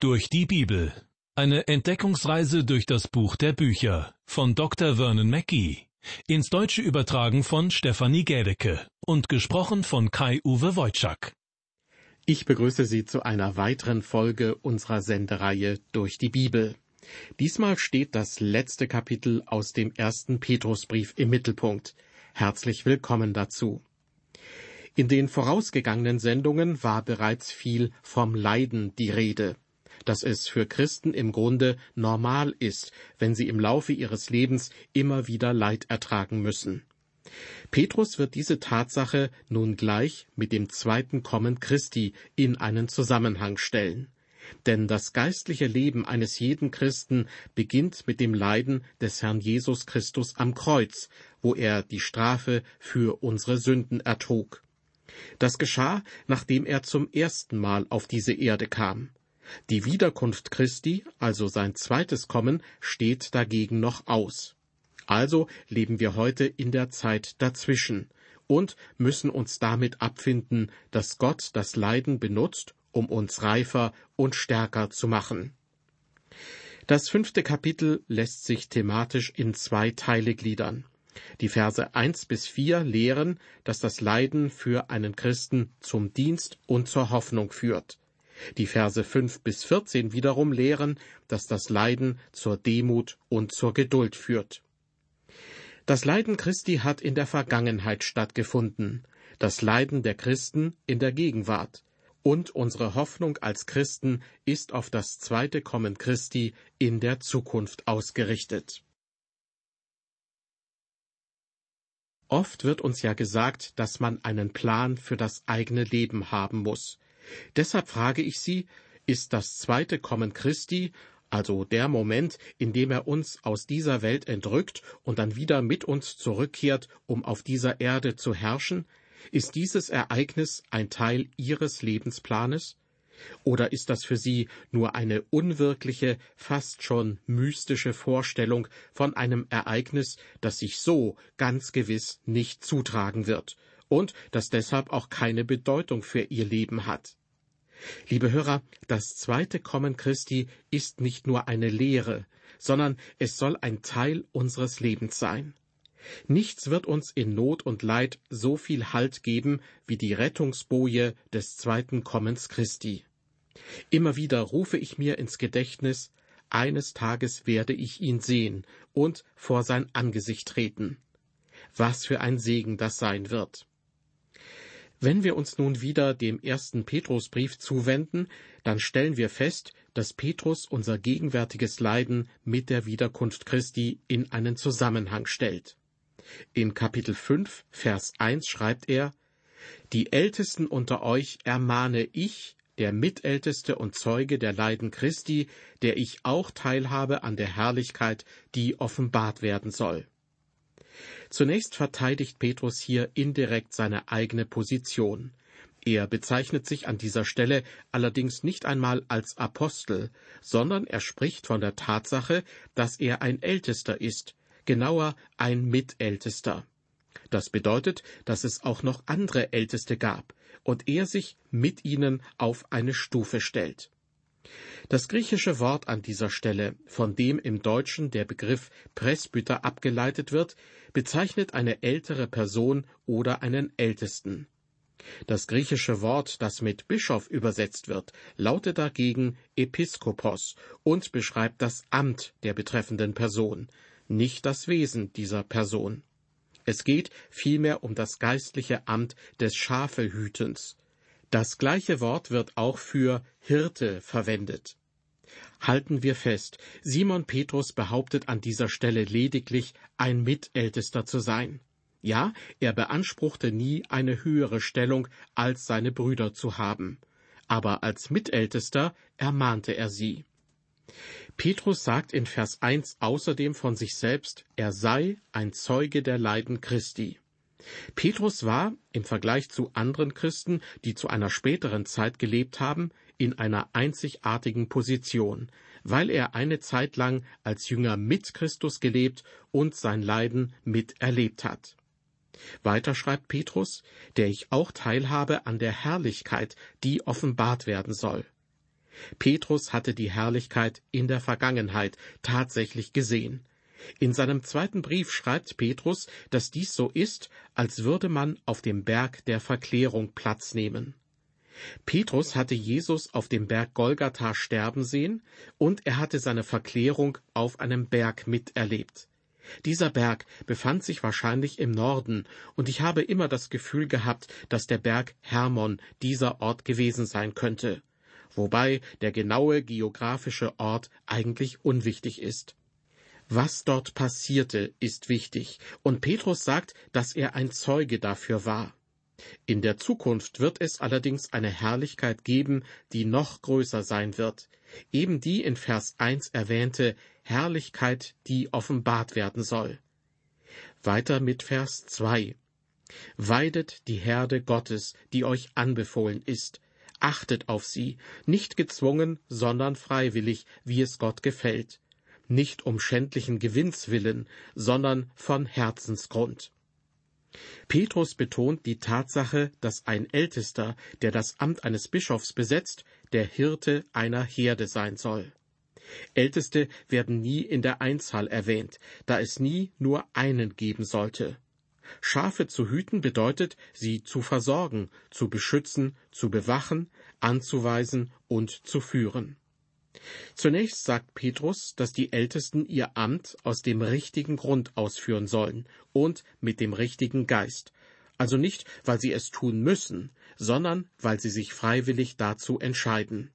Durch die Bibel. Eine Entdeckungsreise durch das Buch der Bücher von Dr. Vernon Mackey. Ins Deutsche übertragen von Stefanie Gädecke und gesprochen von Kai-Uwe Wojczak. Ich begrüße Sie zu einer weiteren Folge unserer Sendereihe durch die Bibel. Diesmal steht das letzte Kapitel aus dem ersten Petrusbrief im Mittelpunkt. Herzlich willkommen dazu. In den vorausgegangenen Sendungen war bereits viel vom Leiden die Rede dass es für Christen im Grunde normal ist, wenn sie im Laufe ihres Lebens immer wieder Leid ertragen müssen. Petrus wird diese Tatsache nun gleich mit dem zweiten Kommen Christi in einen Zusammenhang stellen. Denn das geistliche Leben eines jeden Christen beginnt mit dem Leiden des Herrn Jesus Christus am Kreuz, wo er die Strafe für unsere Sünden ertrug. Das geschah, nachdem er zum ersten Mal auf diese Erde kam. Die Wiederkunft Christi, also sein zweites Kommen, steht dagegen noch aus. Also leben wir heute in der Zeit dazwischen und müssen uns damit abfinden, dass Gott das Leiden benutzt, um uns reifer und stärker zu machen. Das fünfte Kapitel lässt sich thematisch in zwei Teile gliedern. Die Verse eins bis vier lehren, dass das Leiden für einen Christen zum Dienst und zur Hoffnung führt. Die Verse fünf bis vierzehn wiederum lehren, dass das Leiden zur Demut und zur Geduld führt. Das Leiden Christi hat in der Vergangenheit stattgefunden, das Leiden der Christen in der Gegenwart, und unsere Hoffnung als Christen ist auf das zweite Kommen Christi in der Zukunft ausgerichtet. Oft wird uns ja gesagt, dass man einen Plan für das eigene Leben haben muss. Deshalb frage ich Sie, ist das zweite Kommen Christi, also der Moment, in dem er uns aus dieser Welt entrückt und dann wieder mit uns zurückkehrt, um auf dieser Erde zu herrschen, ist dieses Ereignis ein Teil Ihres Lebensplanes? Oder ist das für Sie nur eine unwirkliche, fast schon mystische Vorstellung von einem Ereignis, das sich so ganz gewiss nicht zutragen wird und das deshalb auch keine Bedeutung für Ihr Leben hat? Liebe Hörer, das zweite Kommen Christi ist nicht nur eine Lehre, sondern es soll ein Teil unseres Lebens sein. Nichts wird uns in Not und Leid so viel Halt geben wie die Rettungsboje des zweiten Kommens Christi. Immer wieder rufe ich mir ins Gedächtnis, eines Tages werde ich ihn sehen und vor sein Angesicht treten. Was für ein Segen das sein wird. Wenn wir uns nun wieder dem ersten Petrusbrief zuwenden, dann stellen wir fest, dass Petrus unser gegenwärtiges Leiden mit der Wiederkunft Christi in einen Zusammenhang stellt. In Kapitel 5, Vers 1 schreibt er, Die Ältesten unter euch ermahne ich, der Mitälteste und Zeuge der Leiden Christi, der ich auch teilhabe an der Herrlichkeit, die offenbart werden soll. Zunächst verteidigt Petrus hier indirekt seine eigene Position. Er bezeichnet sich an dieser Stelle allerdings nicht einmal als Apostel, sondern er spricht von der Tatsache, dass er ein Ältester ist, genauer ein Mitältester. Das bedeutet, dass es auch noch andere Älteste gab und er sich mit ihnen auf eine Stufe stellt. Das griechische Wort an dieser Stelle, von dem im Deutschen der Begriff Presbyter abgeleitet wird, bezeichnet eine ältere Person oder einen Ältesten. Das griechische Wort, das mit Bischof übersetzt wird, lautet dagegen Episkopos und beschreibt das Amt der betreffenden Person, nicht das Wesen dieser Person. Es geht vielmehr um das geistliche Amt des Schafehütens. Das gleiche Wort wird auch für Hirte verwendet. Halten wir fest, Simon Petrus behauptet an dieser Stelle lediglich, ein Mitältester zu sein. Ja, er beanspruchte nie eine höhere Stellung als seine Brüder zu haben. Aber als Mitältester ermahnte er sie. Petrus sagt in Vers 1 außerdem von sich selbst, er sei ein Zeuge der Leiden Christi. Petrus war, im Vergleich zu anderen Christen, die zu einer späteren Zeit gelebt haben, in einer einzigartigen Position, weil er eine Zeit lang als Jünger mit Christus gelebt und sein Leiden miterlebt hat. Weiter schreibt Petrus, der ich auch teilhabe an der Herrlichkeit, die offenbart werden soll. Petrus hatte die Herrlichkeit in der Vergangenheit tatsächlich gesehen. In seinem zweiten Brief schreibt Petrus, dass dies so ist, als würde man auf dem Berg der Verklärung Platz nehmen. Petrus hatte Jesus auf dem Berg Golgatha sterben sehen und er hatte seine Verklärung auf einem Berg miterlebt. Dieser Berg befand sich wahrscheinlich im Norden, und ich habe immer das Gefühl gehabt, dass der Berg Hermon dieser Ort gewesen sein könnte, wobei der genaue geografische Ort eigentlich unwichtig ist. Was dort passierte, ist wichtig, und Petrus sagt, dass er ein Zeuge dafür war. In der Zukunft wird es allerdings eine Herrlichkeit geben, die noch größer sein wird, eben die in Vers 1 erwähnte Herrlichkeit, die offenbart werden soll. Weiter mit Vers 2. Weidet die Herde Gottes, die euch anbefohlen ist, achtet auf sie, nicht gezwungen, sondern freiwillig, wie es Gott gefällt, nicht um schändlichen Gewinns willen, sondern von Herzensgrund. Petrus betont die Tatsache, dass ein Ältester, der das Amt eines Bischofs besetzt, der Hirte einer Herde sein soll. Älteste werden nie in der Einzahl erwähnt, da es nie nur einen geben sollte. Schafe zu hüten bedeutet, sie zu versorgen, zu beschützen, zu bewachen, anzuweisen und zu führen. Zunächst sagt Petrus, dass die Ältesten ihr Amt aus dem richtigen Grund ausführen sollen und mit dem richtigen Geist, also nicht, weil sie es tun müssen, sondern weil sie sich freiwillig dazu entscheiden.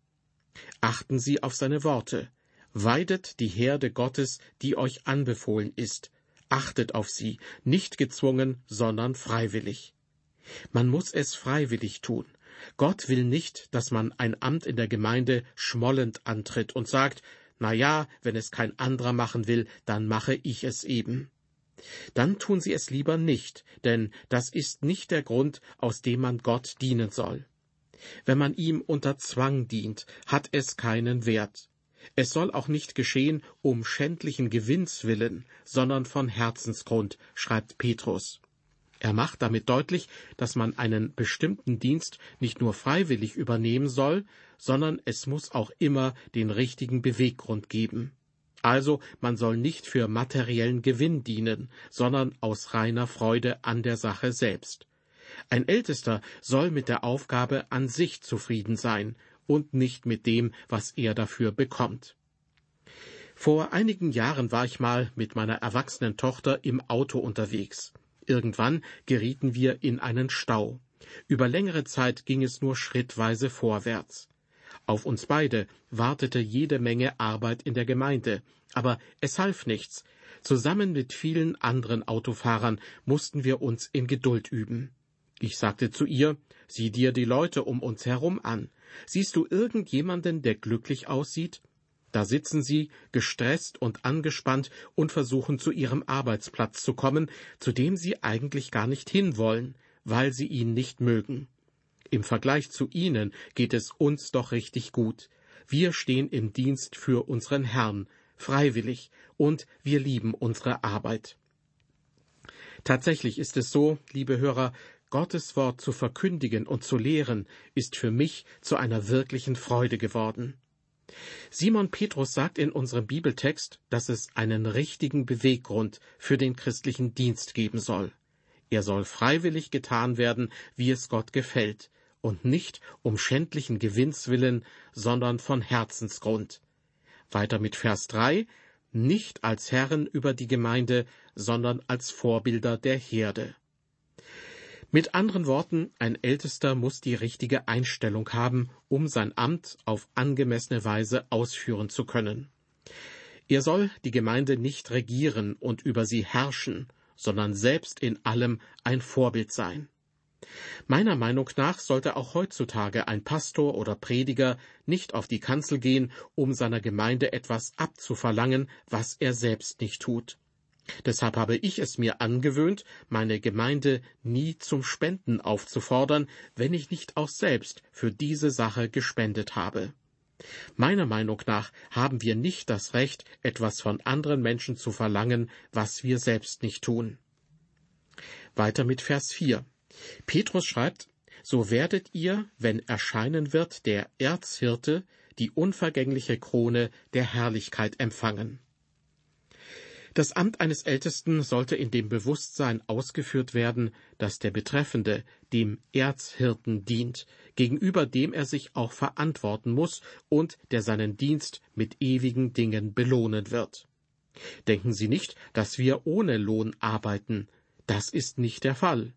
Achten Sie auf seine Worte. Weidet die Herde Gottes, die euch anbefohlen ist. Achtet auf sie, nicht gezwungen, sondern freiwillig. Man muss es freiwillig tun. Gott will nicht, dass man ein Amt in der Gemeinde schmollend antritt und sagt, na ja, wenn es kein anderer machen will, dann mache ich es eben. Dann tun sie es lieber nicht, denn das ist nicht der Grund, aus dem man Gott dienen soll. Wenn man ihm unter Zwang dient, hat es keinen Wert. Es soll auch nicht geschehen um schändlichen Gewinns willen, sondern von Herzensgrund, schreibt Petrus. Er macht damit deutlich, dass man einen bestimmten Dienst nicht nur freiwillig übernehmen soll, sondern es muss auch immer den richtigen Beweggrund geben. Also man soll nicht für materiellen Gewinn dienen, sondern aus reiner Freude an der Sache selbst. Ein Ältester soll mit der Aufgabe an sich zufrieden sein und nicht mit dem, was er dafür bekommt. Vor einigen Jahren war ich mal mit meiner erwachsenen Tochter im Auto unterwegs. Irgendwann gerieten wir in einen Stau. Über längere Zeit ging es nur schrittweise vorwärts. Auf uns beide wartete jede Menge Arbeit in der Gemeinde, aber es half nichts. Zusammen mit vielen anderen Autofahrern mussten wir uns in Geduld üben. Ich sagte zu ihr, sieh dir die Leute um uns herum an. Siehst du irgendjemanden, der glücklich aussieht? Da sitzen sie, gestresst und angespannt, und versuchen zu ihrem Arbeitsplatz zu kommen, zu dem sie eigentlich gar nicht hinwollen, weil sie ihn nicht mögen. Im Vergleich zu ihnen geht es uns doch richtig gut. Wir stehen im Dienst für unseren Herrn, freiwillig, und wir lieben unsere Arbeit. Tatsächlich ist es so, liebe Hörer, Gottes Wort zu verkündigen und zu lehren, ist für mich zu einer wirklichen Freude geworden. Simon Petrus sagt in unserem Bibeltext, dass es einen richtigen Beweggrund für den christlichen Dienst geben soll. Er soll freiwillig getan werden, wie es Gott gefällt, und nicht um schändlichen Gewinns willen, sondern von Herzensgrund. Weiter mit Vers 3, nicht als Herren über die Gemeinde, sondern als Vorbilder der Herde. Mit anderen Worten, ein Ältester muss die richtige Einstellung haben, um sein Amt auf angemessene Weise ausführen zu können. Er soll die Gemeinde nicht regieren und über sie herrschen, sondern selbst in allem ein Vorbild sein. Meiner Meinung nach sollte auch heutzutage ein Pastor oder Prediger nicht auf die Kanzel gehen, um seiner Gemeinde etwas abzuverlangen, was er selbst nicht tut. Deshalb habe ich es mir angewöhnt, meine Gemeinde nie zum Spenden aufzufordern, wenn ich nicht auch selbst für diese Sache gespendet habe. Meiner Meinung nach haben wir nicht das Recht, etwas von anderen Menschen zu verlangen, was wir selbst nicht tun. Weiter mit Vers 4. Petrus schreibt, so werdet ihr, wenn erscheinen wird der Erzhirte, die unvergängliche Krone der Herrlichkeit empfangen. Das Amt eines Ältesten sollte in dem Bewusstsein ausgeführt werden, dass der Betreffende dem Erzhirten dient, gegenüber dem er sich auch verantworten muss und der seinen Dienst mit ewigen Dingen belohnen wird. Denken Sie nicht, dass wir ohne Lohn arbeiten. Das ist nicht der Fall.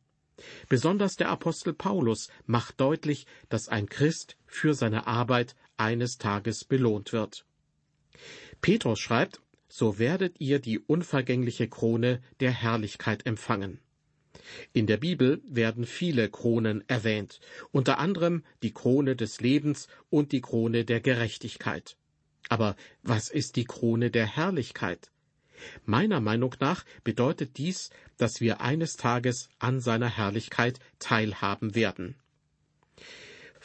Besonders der Apostel Paulus macht deutlich, dass ein Christ für seine Arbeit eines Tages belohnt wird. Petrus schreibt, so werdet ihr die unvergängliche Krone der Herrlichkeit empfangen. In der Bibel werden viele Kronen erwähnt, unter anderem die Krone des Lebens und die Krone der Gerechtigkeit. Aber was ist die Krone der Herrlichkeit? Meiner Meinung nach bedeutet dies, dass wir eines Tages an seiner Herrlichkeit teilhaben werden.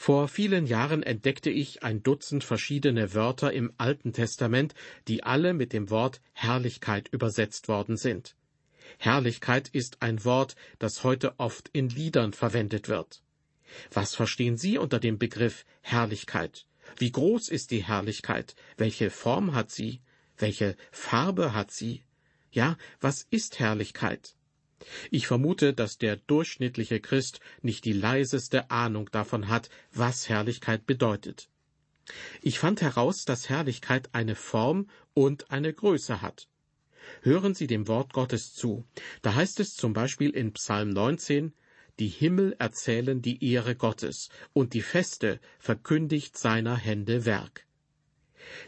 Vor vielen Jahren entdeckte ich ein Dutzend verschiedene Wörter im Alten Testament, die alle mit dem Wort Herrlichkeit übersetzt worden sind. Herrlichkeit ist ein Wort, das heute oft in Liedern verwendet wird. Was verstehen Sie unter dem Begriff Herrlichkeit? Wie groß ist die Herrlichkeit? Welche Form hat sie? Welche Farbe hat sie? Ja, was ist Herrlichkeit? Ich vermute, dass der durchschnittliche Christ nicht die leiseste Ahnung davon hat, was Herrlichkeit bedeutet. Ich fand heraus, dass Herrlichkeit eine Form und eine Größe hat. Hören Sie dem Wort Gottes zu. Da heißt es zum Beispiel in Psalm 19, die Himmel erzählen die Ehre Gottes, und die Feste verkündigt seiner Hände Werk.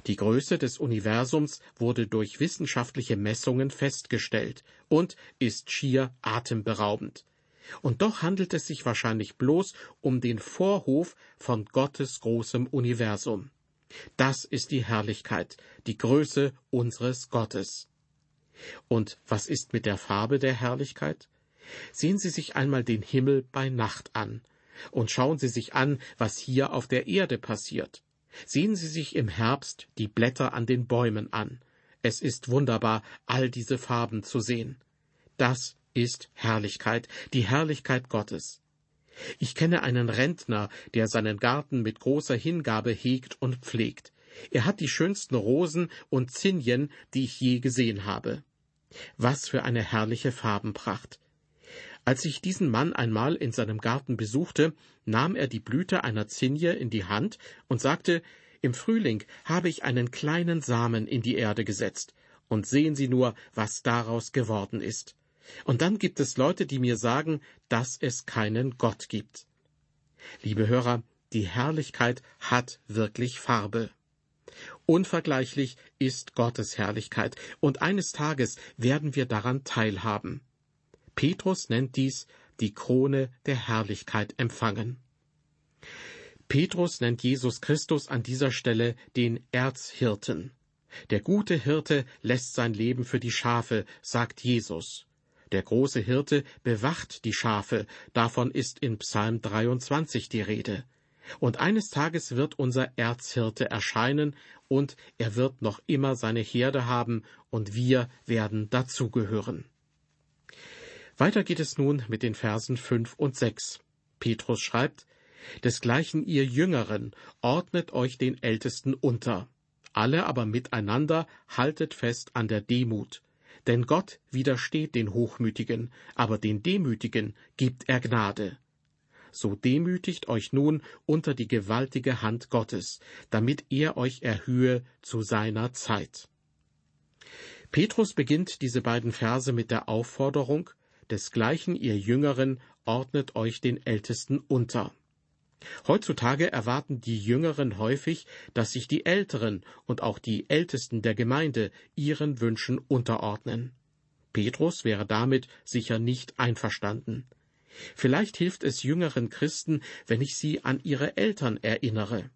Die Größe des Universums wurde durch wissenschaftliche Messungen festgestellt und ist schier atemberaubend. Und doch handelt es sich wahrscheinlich bloß um den Vorhof von Gottes großem Universum. Das ist die Herrlichkeit, die Größe unseres Gottes. Und was ist mit der Farbe der Herrlichkeit? Sehen Sie sich einmal den Himmel bei Nacht an und schauen Sie sich an, was hier auf der Erde passiert. Sehen Sie sich im Herbst die Blätter an den Bäumen an. Es ist wunderbar, all diese Farben zu sehen. Das ist Herrlichkeit, die Herrlichkeit Gottes. Ich kenne einen Rentner, der seinen Garten mit großer Hingabe hegt und pflegt. Er hat die schönsten Rosen und Zinien, die ich je gesehen habe. Was für eine herrliche Farbenpracht. Als ich diesen Mann einmal in seinem Garten besuchte, nahm er die Blüte einer Zinje in die Hand und sagte, im Frühling habe ich einen kleinen Samen in die Erde gesetzt, und sehen Sie nur, was daraus geworden ist. Und dann gibt es Leute, die mir sagen, dass es keinen Gott gibt. Liebe Hörer, die Herrlichkeit hat wirklich Farbe. Unvergleichlich ist Gottes Herrlichkeit, und eines Tages werden wir daran teilhaben. Petrus nennt dies die Krone der Herrlichkeit empfangen. Petrus nennt Jesus Christus an dieser Stelle den Erzhirten. Der gute Hirte lässt sein Leben für die Schafe, sagt Jesus. Der große Hirte bewacht die Schafe, davon ist in Psalm 23 die Rede. Und eines Tages wird unser Erzhirte erscheinen, und er wird noch immer seine Herde haben, und wir werden dazugehören. Weiter geht es nun mit den Versen fünf und sechs. Petrus schreibt, Desgleichen ihr Jüngeren, ordnet euch den Ältesten unter. Alle aber miteinander haltet fest an der Demut. Denn Gott widersteht den Hochmütigen, aber den Demütigen gibt er Gnade. So demütigt euch nun unter die gewaltige Hand Gottes, damit er euch erhöhe zu seiner Zeit. Petrus beginnt diese beiden Verse mit der Aufforderung, Desgleichen ihr Jüngeren ordnet euch den Ältesten unter. Heutzutage erwarten die Jüngeren häufig, dass sich die Älteren und auch die Ältesten der Gemeinde ihren Wünschen unterordnen. Petrus wäre damit sicher nicht einverstanden. Vielleicht hilft es jüngeren Christen, wenn ich sie an ihre Eltern erinnere.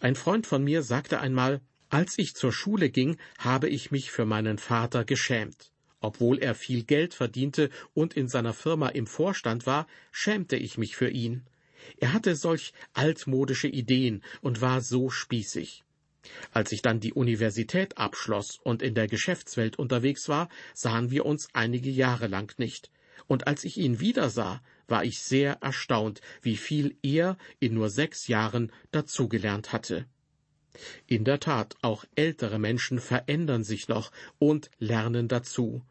Ein Freund von mir sagte einmal, als ich zur Schule ging, habe ich mich für meinen Vater geschämt. Obwohl er viel Geld verdiente und in seiner Firma im Vorstand war, schämte ich mich für ihn. Er hatte solch altmodische Ideen und war so spießig. Als ich dann die Universität abschloss und in der Geschäftswelt unterwegs war, sahen wir uns einige Jahre lang nicht. Und als ich ihn wiedersah, war ich sehr erstaunt, wie viel er in nur sechs Jahren dazugelernt hatte. In der Tat, auch ältere Menschen verändern sich noch und lernen dazu.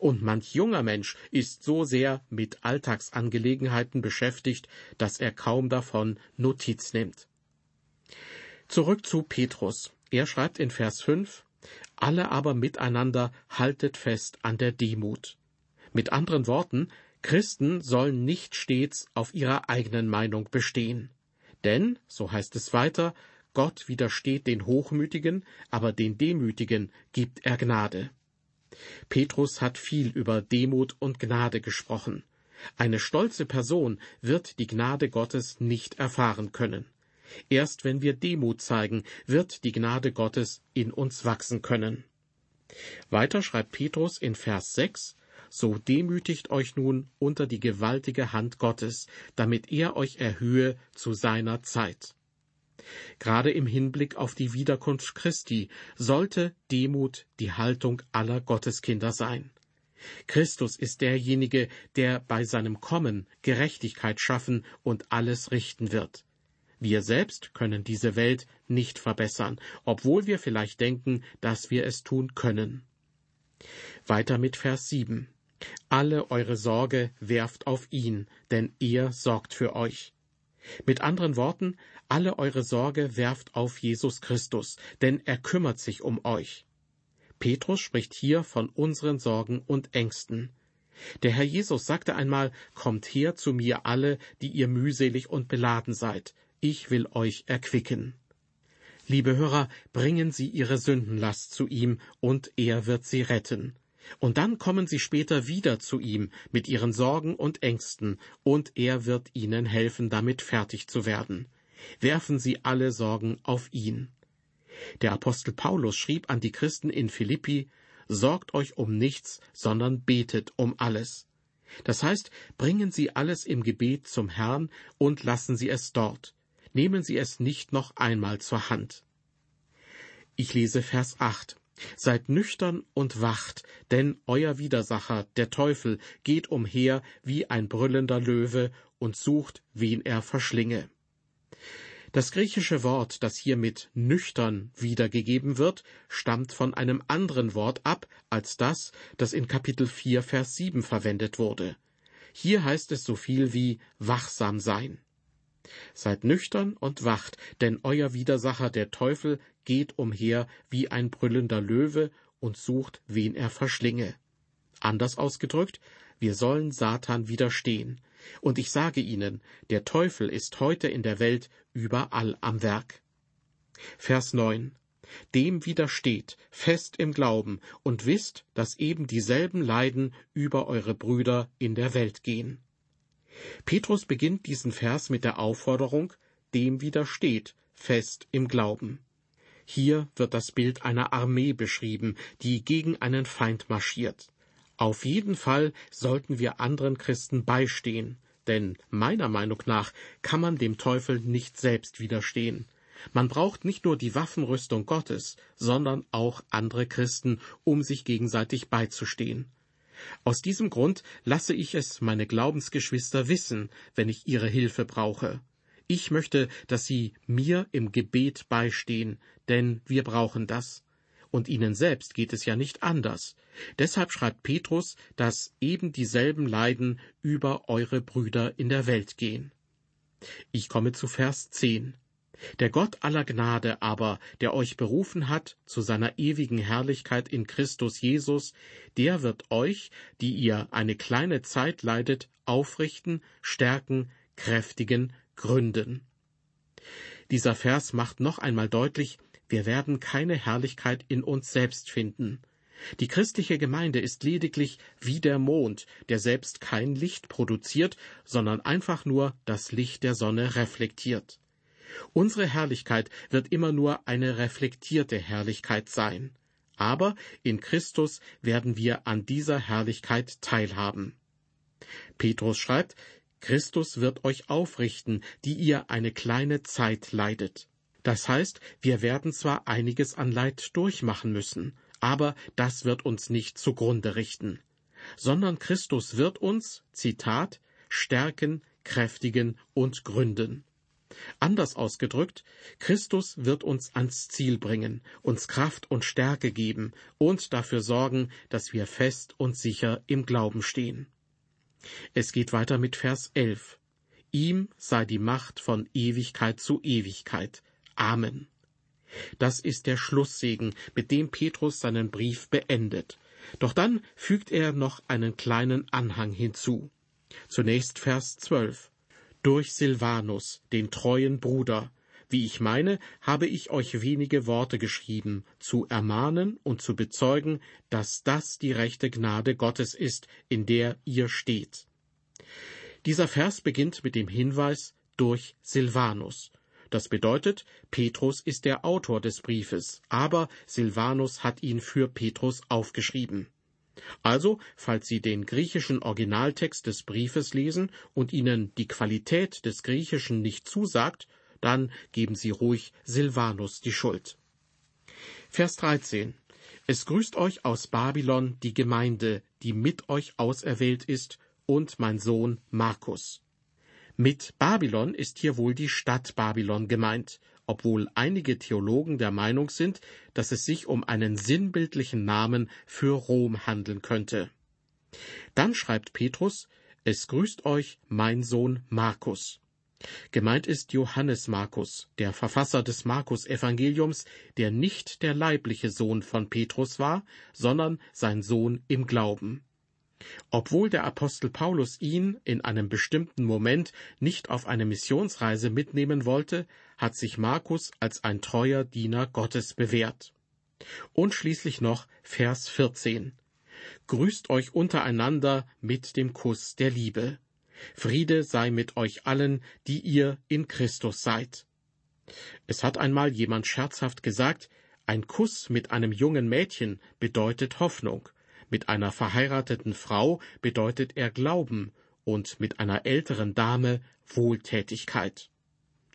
Und manch junger Mensch ist so sehr mit Alltagsangelegenheiten beschäftigt, dass er kaum davon Notiz nimmt. Zurück zu Petrus. Er schreibt in Vers 5, alle aber miteinander haltet fest an der Demut. Mit anderen Worten, Christen sollen nicht stets auf ihrer eigenen Meinung bestehen. Denn, so heißt es weiter, Gott widersteht den Hochmütigen, aber den Demütigen gibt er Gnade. Petrus hat viel über Demut und Gnade gesprochen. Eine stolze Person wird die Gnade Gottes nicht erfahren können. Erst wenn wir Demut zeigen, wird die Gnade Gottes in uns wachsen können. Weiter schreibt Petrus in Vers 6, So demütigt euch nun unter die gewaltige Hand Gottes, damit er euch erhöhe zu seiner Zeit. Gerade im Hinblick auf die Wiederkunft Christi sollte Demut die Haltung aller Gotteskinder sein. Christus ist derjenige, der bei seinem Kommen Gerechtigkeit schaffen und alles richten wird. Wir selbst können diese Welt nicht verbessern, obwohl wir vielleicht denken, dass wir es tun können. Weiter mit Vers 7. Alle eure Sorge werft auf ihn, denn er sorgt für euch. Mit anderen Worten, alle eure Sorge werft auf Jesus Christus, denn er kümmert sich um euch. Petrus spricht hier von unseren Sorgen und Ängsten. Der Herr Jesus sagte einmal, Kommt her zu mir alle, die ihr mühselig und beladen seid, ich will euch erquicken. Liebe Hörer, bringen Sie Ihre Sündenlast zu ihm, und er wird Sie retten. Und dann kommen Sie später wieder zu ihm mit Ihren Sorgen und Ängsten, und er wird Ihnen helfen, damit fertig zu werden. Werfen Sie alle Sorgen auf ihn. Der Apostel Paulus schrieb an die Christen in Philippi, Sorgt euch um nichts, sondern betet um alles. Das heißt, bringen Sie alles im Gebet zum Herrn und lassen Sie es dort. Nehmen Sie es nicht noch einmal zur Hand. Ich lese Vers 8. Seid nüchtern und wacht, denn euer Widersacher, der Teufel, geht umher wie ein brüllender Löwe und sucht, wen er verschlinge. Das griechische Wort, das hier mit nüchtern wiedergegeben wird, stammt von einem anderen Wort ab als das, das in Kapitel 4, Vers 7 verwendet wurde. Hier heißt es so viel wie wachsam sein. Seid nüchtern und wacht, denn euer Widersacher der Teufel geht umher wie ein brüllender Löwe und sucht, wen er verschlinge. Anders ausgedrückt, wir sollen Satan widerstehen. Und ich sage Ihnen, der Teufel ist heute in der Welt überall am Werk. Vers 9. Dem widersteht, fest im Glauben, und wisst, dass eben dieselben Leiden über eure Brüder in der Welt gehen. Petrus beginnt diesen Vers mit der Aufforderung, dem widersteht, fest im Glauben. Hier wird das Bild einer Armee beschrieben, die gegen einen Feind marschiert. Auf jeden Fall sollten wir anderen Christen beistehen, denn meiner Meinung nach kann man dem Teufel nicht selbst widerstehen. Man braucht nicht nur die Waffenrüstung Gottes, sondern auch andere Christen, um sich gegenseitig beizustehen. Aus diesem Grund lasse ich es meine Glaubensgeschwister wissen, wenn ich ihre Hilfe brauche. Ich möchte, dass sie mir im Gebet beistehen, denn wir brauchen das. Und ihnen selbst geht es ja nicht anders. Deshalb schreibt Petrus, dass eben dieselben Leiden über eure Brüder in der Welt gehen. Ich komme zu Vers 10. Der Gott aller Gnade aber, der euch berufen hat zu seiner ewigen Herrlichkeit in Christus Jesus, der wird euch, die ihr eine kleine Zeit leidet, aufrichten, stärken, kräftigen, gründen. Dieser Vers macht noch einmal deutlich, wir werden keine Herrlichkeit in uns selbst finden. Die christliche Gemeinde ist lediglich wie der Mond, der selbst kein Licht produziert, sondern einfach nur das Licht der Sonne reflektiert. Unsere Herrlichkeit wird immer nur eine reflektierte Herrlichkeit sein. Aber in Christus werden wir an dieser Herrlichkeit teilhaben. Petrus schreibt, Christus wird euch aufrichten, die ihr eine kleine Zeit leidet. Das heißt, wir werden zwar einiges an Leid durchmachen müssen, aber das wird uns nicht zugrunde richten, sondern Christus wird uns, Zitat, stärken, kräftigen und gründen. Anders ausgedrückt, Christus wird uns ans Ziel bringen, uns Kraft und Stärke geben und dafür sorgen, dass wir fest und sicher im Glauben stehen. Es geht weiter mit Vers 11. Ihm sei die Macht von Ewigkeit zu Ewigkeit. Amen. Das ist der Schlusssegen, mit dem Petrus seinen Brief beendet. Doch dann fügt er noch einen kleinen Anhang hinzu. Zunächst Vers 12. Durch Silvanus, den treuen Bruder, wie ich meine, habe ich euch wenige Worte geschrieben, zu ermahnen und zu bezeugen, dass das die rechte Gnade Gottes ist, in der ihr steht. Dieser Vers beginnt mit dem Hinweis durch Silvanus. Das bedeutet, Petrus ist der Autor des Briefes, aber Silvanus hat ihn für Petrus aufgeschrieben. Also, falls Sie den griechischen Originaltext des Briefes lesen und Ihnen die Qualität des Griechischen nicht zusagt, dann geben Sie ruhig Silvanus die Schuld. Vers 13. Es grüßt euch aus Babylon die Gemeinde, die mit euch auserwählt ist, und mein Sohn Markus. Mit Babylon ist hier wohl die Stadt Babylon gemeint, obwohl einige Theologen der Meinung sind, dass es sich um einen sinnbildlichen Namen für Rom handeln könnte. Dann schreibt Petrus, es grüßt euch mein Sohn Markus. Gemeint ist Johannes Markus, der Verfasser des Markus-Evangeliums, der nicht der leibliche Sohn von Petrus war, sondern sein Sohn im Glauben. Obwohl der Apostel Paulus ihn in einem bestimmten Moment nicht auf eine Missionsreise mitnehmen wollte, hat sich Markus als ein treuer Diener Gottes bewährt. Und schließlich noch Vers 14. Grüßt euch untereinander mit dem Kuss der Liebe. Friede sei mit euch allen, die ihr in Christus seid. Es hat einmal jemand scherzhaft gesagt, ein Kuss mit einem jungen Mädchen bedeutet Hoffnung, mit einer verheirateten Frau bedeutet er Glauben und mit einer älteren Dame Wohltätigkeit.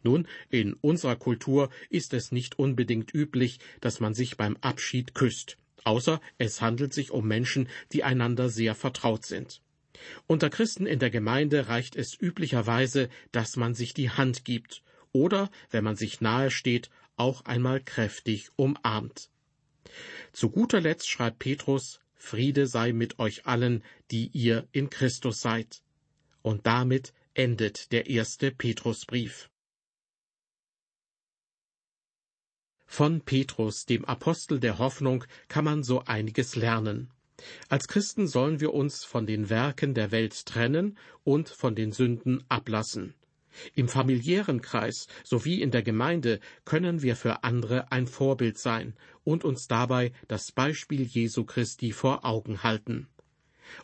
Nun, in unserer Kultur ist es nicht unbedingt üblich, dass man sich beim Abschied küsst, außer es handelt sich um Menschen, die einander sehr vertraut sind. Unter Christen in der Gemeinde reicht es üblicherweise, dass man sich die Hand gibt oder, wenn man sich nahe steht, auch einmal kräftig umarmt. Zu guter Letzt schreibt Petrus, Friede sei mit euch allen, die ihr in Christus seid. Und damit endet der erste Petrusbrief. Von Petrus, dem Apostel der Hoffnung, kann man so einiges lernen. Als Christen sollen wir uns von den Werken der Welt trennen und von den Sünden ablassen. Im familiären Kreis sowie in der Gemeinde können wir für andere ein Vorbild sein und uns dabei das Beispiel Jesu Christi vor Augen halten.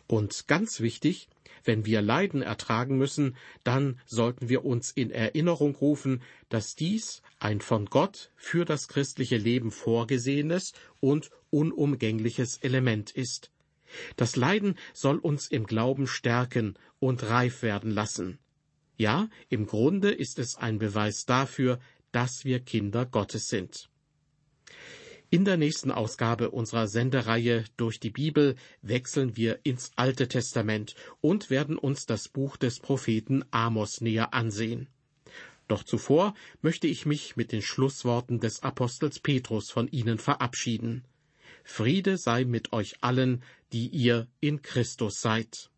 Und ganz wichtig, wenn wir Leiden ertragen müssen, dann sollten wir uns in Erinnerung rufen, dass dies ein von Gott für das christliche Leben vorgesehenes und unumgängliches Element ist. Das Leiden soll uns im Glauben stärken und reif werden lassen. Ja, im Grunde ist es ein Beweis dafür, dass wir Kinder Gottes sind. In der nächsten Ausgabe unserer Sendereihe durch die Bibel wechseln wir ins Alte Testament und werden uns das Buch des Propheten Amos näher ansehen. Doch zuvor möchte ich mich mit den Schlussworten des Apostels Petrus von Ihnen verabschieden. Friede sei mit euch allen, die ihr in Christus seid.